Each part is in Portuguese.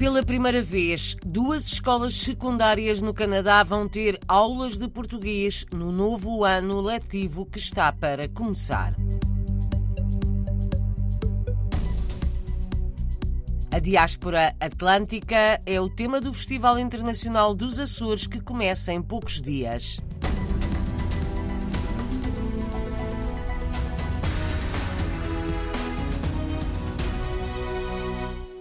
Pela primeira vez, duas escolas secundárias no Canadá vão ter aulas de português no novo ano letivo que está para começar. A diáspora atlântica é o tema do Festival Internacional dos Açores que começa em poucos dias.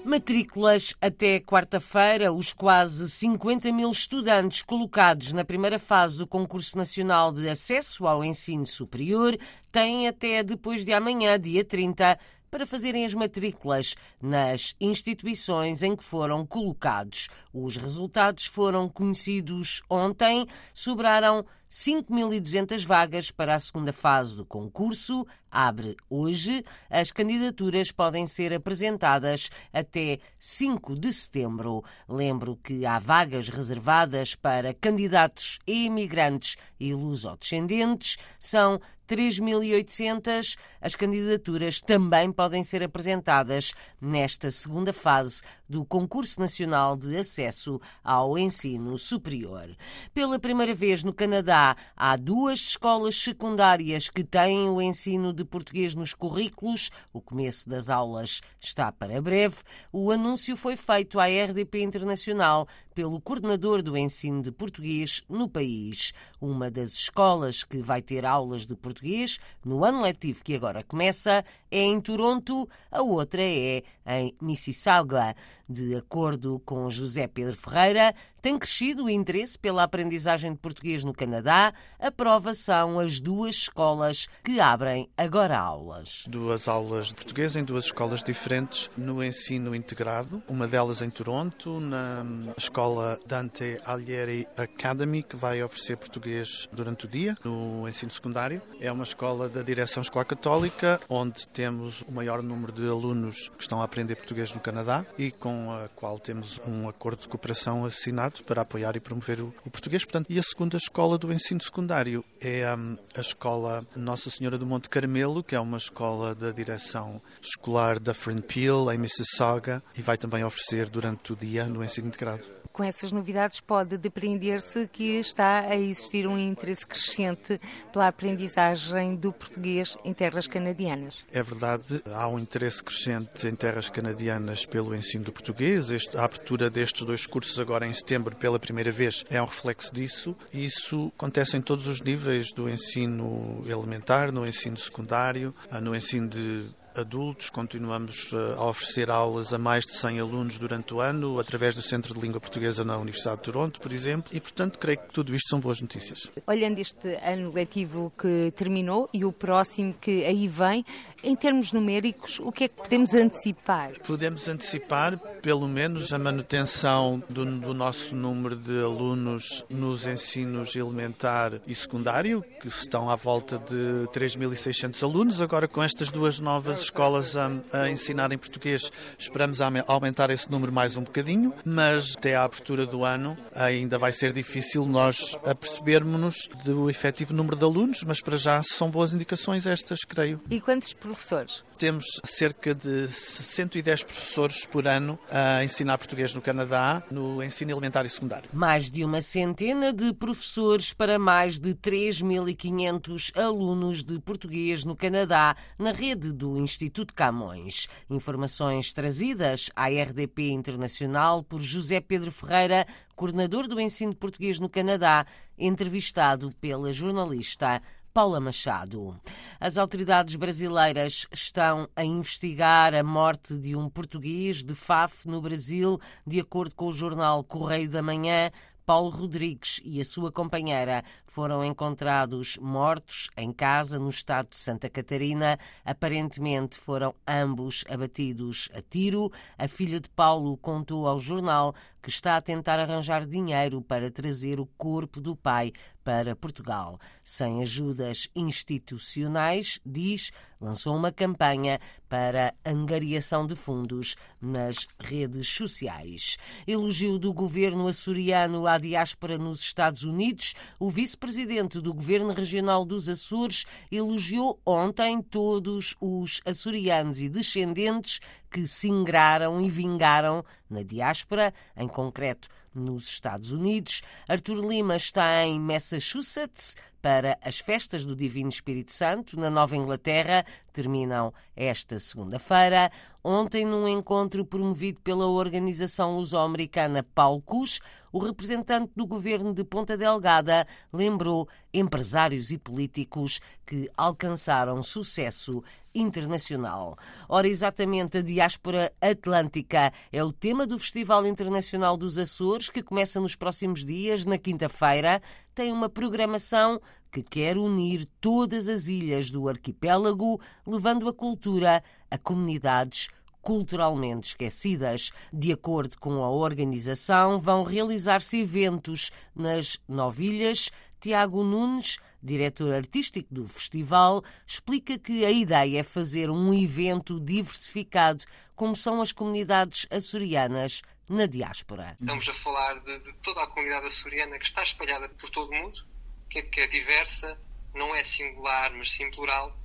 Matrículas até quarta-feira. Os quase 50 mil estudantes colocados na primeira fase do Concurso Nacional de Acesso ao Ensino Superior têm até depois de amanhã, dia 30, para fazerem as matrículas nas instituições em que foram colocados. Os resultados foram conhecidos ontem. Sobraram 5.200 vagas para a segunda fase do concurso. Abre hoje. As candidaturas podem ser apresentadas até 5 de setembro. Lembro que há vagas reservadas para candidatos e imigrantes e lusodescendentes. São 3.800. As candidaturas também podem ser apresentadas nesta segunda fase do Concurso Nacional de Acesso ao Ensino Superior. Pela primeira vez no Canadá, há duas escolas secundárias que têm o ensino de português nos currículos. O começo das aulas está para breve. O anúncio foi feito à RDP Internacional pelo coordenador do ensino de português no país. Uma das escolas que vai ter aulas de português no ano letivo que agora começa é em Toronto, a outra é em Mississauga. De acordo com José Pedro Ferreira, tem crescido o interesse pela aprendizagem de português no Canadá. A prova são as duas escolas que abrem agora aulas. Duas aulas de português em duas escolas diferentes no ensino integrado. Uma delas em Toronto, na escola Dante Alighieri Academy, que vai oferecer português durante o dia no ensino secundário. É uma escola da Direção Escolar Católica, onde temos o maior número de alunos que estão a aprender português no Canadá e com a qual temos um acordo de cooperação assinado para apoiar e promover o, o português. Portanto, e a segunda escola do ensino secundário é um, a escola Nossa Senhora do Monte Carmelo, que é uma escola da direção escolar da Peel, em Mississauga, e vai também oferecer durante o dia no ensino integrado com essas novidades pode depreender-se que está a existir um interesse crescente pela aprendizagem do português em terras canadianas. É verdade, há um interesse crescente em terras canadianas pelo ensino do português. Este, a abertura destes dois cursos agora em setembro pela primeira vez é um reflexo disso. Isso acontece em todos os níveis do ensino elementar, no ensino secundário, no ensino de adultos, continuamos eh, a oferecer aulas a mais de 100 alunos durante o ano, através do Centro de Língua Portuguesa na Universidade de Toronto, por exemplo, e portanto creio que tudo isto são boas notícias. Olhando este ano letivo que terminou e o próximo que aí vem, em termos numéricos, o que é que podemos antecipar? Podemos antecipar, pelo menos, a manutenção do, do nosso número de alunos nos ensinos elementar e secundário, que estão à volta de 3.600 alunos, agora com estas duas novas escolas a, a ensinar em português. Esperamos aumentar esse número mais um bocadinho, mas até à abertura do ano ainda vai ser difícil nós apercebermos do efetivo número de alunos, mas para já são boas indicações estas, creio. E quantos professores? Temos cerca de 110 professores por ano a ensinar português no Canadá, no ensino elementar e secundário. Mais de uma centena de professores para mais de 3.500 alunos de português no Canadá, na rede do Instituto Camões. Informações trazidas à RDP Internacional por José Pedro Ferreira, coordenador do ensino português no Canadá, entrevistado pela jornalista Paula Machado. As autoridades brasileiras estão a investigar a morte de um português de FAF no Brasil, de acordo com o jornal Correio da Manhã. Paulo Rodrigues e a sua companheira foram encontrados mortos em casa no estado de Santa Catarina. Aparentemente foram ambos abatidos a tiro. A filha de Paulo contou ao jornal que está a tentar arranjar dinheiro para trazer o corpo do pai para Portugal. Sem ajudas institucionais, diz, lançou uma campanha para angariação de fundos nas redes sociais. Elogio do governo açoriano à diáspora nos Estados Unidos. O vice-presidente do governo regional dos Açores elogiou ontem todos os açorianos e descendentes que se ingraram e vingaram na diáspora, em concreto nos Estados Unidos. Arthur Lima está em Massachusetts para as festas do Divino Espírito Santo, na Nova Inglaterra, terminam esta segunda-feira. Ontem, num encontro promovido pela organização luso-americana Palcus, o representante do governo de Ponta Delgada lembrou empresários e políticos que alcançaram sucesso internacional. Ora, exatamente a diáspora atlântica é o tema do Festival Internacional dos Açores, que começa nos próximos dias, na quinta-feira. Tem uma programação que quer unir todas as ilhas do arquipélago, levando a cultura a comunidades culturalmente esquecidas. De acordo com a organização, vão realizar-se eventos nas novilhas. Tiago Nunes, diretor artístico do festival, explica que a ideia é fazer um evento diversificado, como são as comunidades açorianas na diáspora. Estamos a falar de, de toda a comunidade açoriana que está espalhada por todo o mundo, que é, que é diversa, não é singular, mas sim plural,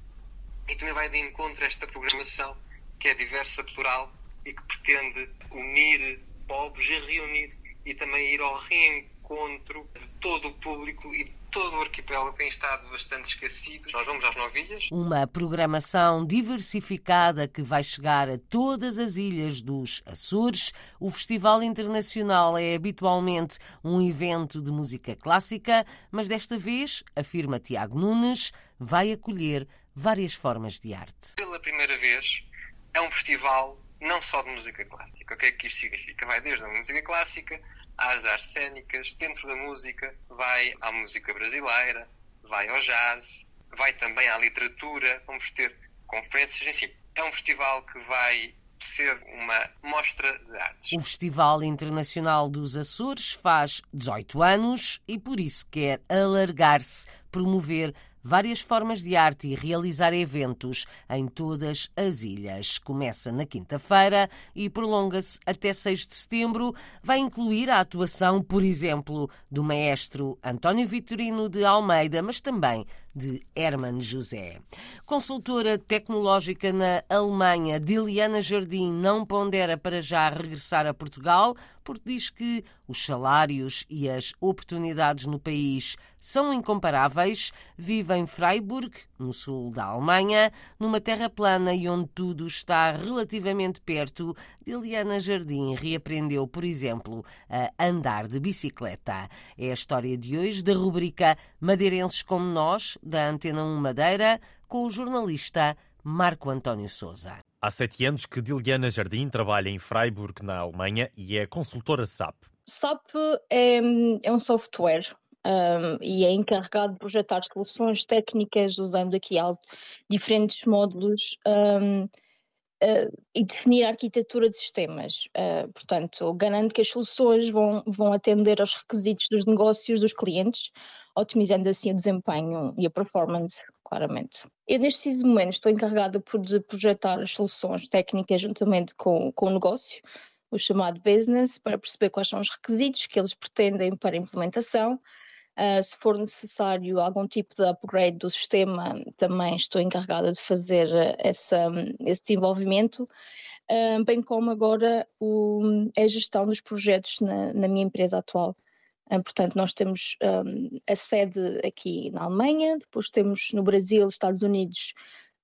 e também vai de encontro a esta programação que é diversa, plural e que pretende unir povos e reunir e também ir ao reencontro de todo o público e de todo o arquipélago tem estado bastante esquecido. Nós vamos às novilhas. Uma programação diversificada que vai chegar a todas as ilhas dos Açores. O Festival Internacional é habitualmente um evento de música clássica, mas desta vez, afirma Tiago Nunes, vai acolher várias formas de arte. Pela primeira vez, é um festival não só de música clássica. O que é que isto significa? Vai desde a música clássica às artes cênicas, dentro da música, vai à música brasileira, vai ao jazz, vai também à literatura, vamos ter conferências, enfim. É um festival que vai ser uma mostra de artes. O Festival Internacional dos Açores faz 18 anos e por isso quer alargar-se, promover várias formas de arte e realizar eventos em todas as ilhas. Começa na quinta-feira e prolonga-se até 6 de setembro. Vai incluir a atuação, por exemplo, do maestro António Vitorino de Almeida, mas também de Herman José. Consultora tecnológica na Alemanha, Diliana Jardim não pondera para já regressar a Portugal, porque diz que os salários e as oportunidades no país são incomparáveis. Vive em Freiburg, no sul da Alemanha, numa terra plana e onde tudo está relativamente perto. Diliana Jardim reaprendeu, por exemplo, a andar de bicicleta. É a história de hoje da rubrica Madeirenses como Nós, da Antena 1 Madeira, com o jornalista Marco António Souza. Há sete anos que Diliana Jardim trabalha em Freiburg, na Alemanha, e é consultora SAP. SAP é, é um software um, e é encarregado de projetar soluções técnicas usando aqui diferentes módulos um, uh, e definir a arquitetura de sistemas. Uh, portanto, garante que as soluções vão, vão atender aos requisitos dos negócios dos clientes, otimizando assim o desempenho e a performance, claramente. Eu, neste preciso momento, estou encarregada por de projetar as soluções técnicas juntamente com, com o negócio, o chamado business, para perceber quais são os requisitos que eles pretendem para a implementação Uh, se for necessário algum tipo de upgrade do sistema, também estou encarregada de fazer ah, essa, esse desenvolvimento, uh, bem como agora o, a gestão dos projetos na, na minha empresa atual. Uh, portanto, nós temos um, a sede aqui na Alemanha, depois temos no Brasil, Estados Unidos,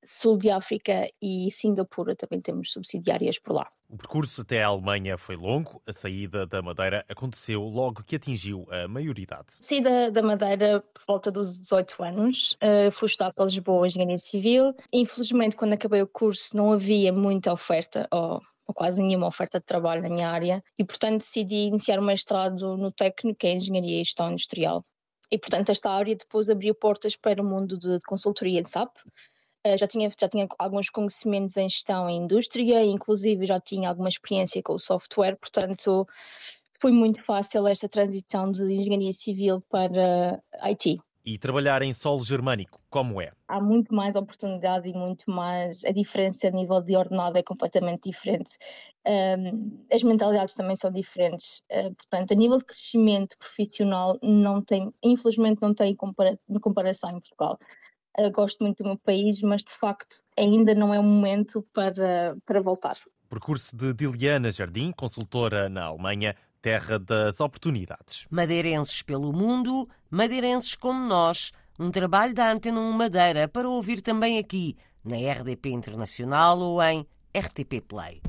Sul de África e Singapura também temos subsidiárias por lá. O percurso até a Alemanha foi longo. A saída da Madeira aconteceu logo que atingiu a maioridade. Saí da, da Madeira por volta dos 18 anos. Uh, fui estudar para Lisboa Engenharia Civil. Infelizmente, quando acabei o curso, não havia muita oferta, ou, ou quase nenhuma oferta de trabalho na minha área, e portanto decidi iniciar o mestrado no técnico em Engenharia e Gestão Industrial. E portanto, esta área depois abriu portas para o mundo de, consultoria de SAP, Uh, já, tinha, já tinha alguns conhecimentos em gestão e indústria, inclusive já tinha alguma experiência com o software, portanto foi muito fácil esta transição de engenharia civil para IT. E trabalhar em solo germânico, como é? Há muito mais oportunidade e muito mais. A diferença a nível de ordenado é completamente diferente. Um, as mentalidades também são diferentes. Uh, portanto, a nível de crescimento profissional, não tem, infelizmente, não tem compara comparação em Portugal. Uh, gosto muito do meu país, mas de facto ainda não é o momento para, para voltar. Percurso de Diliana Jardim, consultora na Alemanha, terra das oportunidades. Madeirenses pelo mundo, madeirenses como nós. Um trabalho da Antena 1 Madeira para ouvir também aqui, na RDP Internacional ou em RTP Play.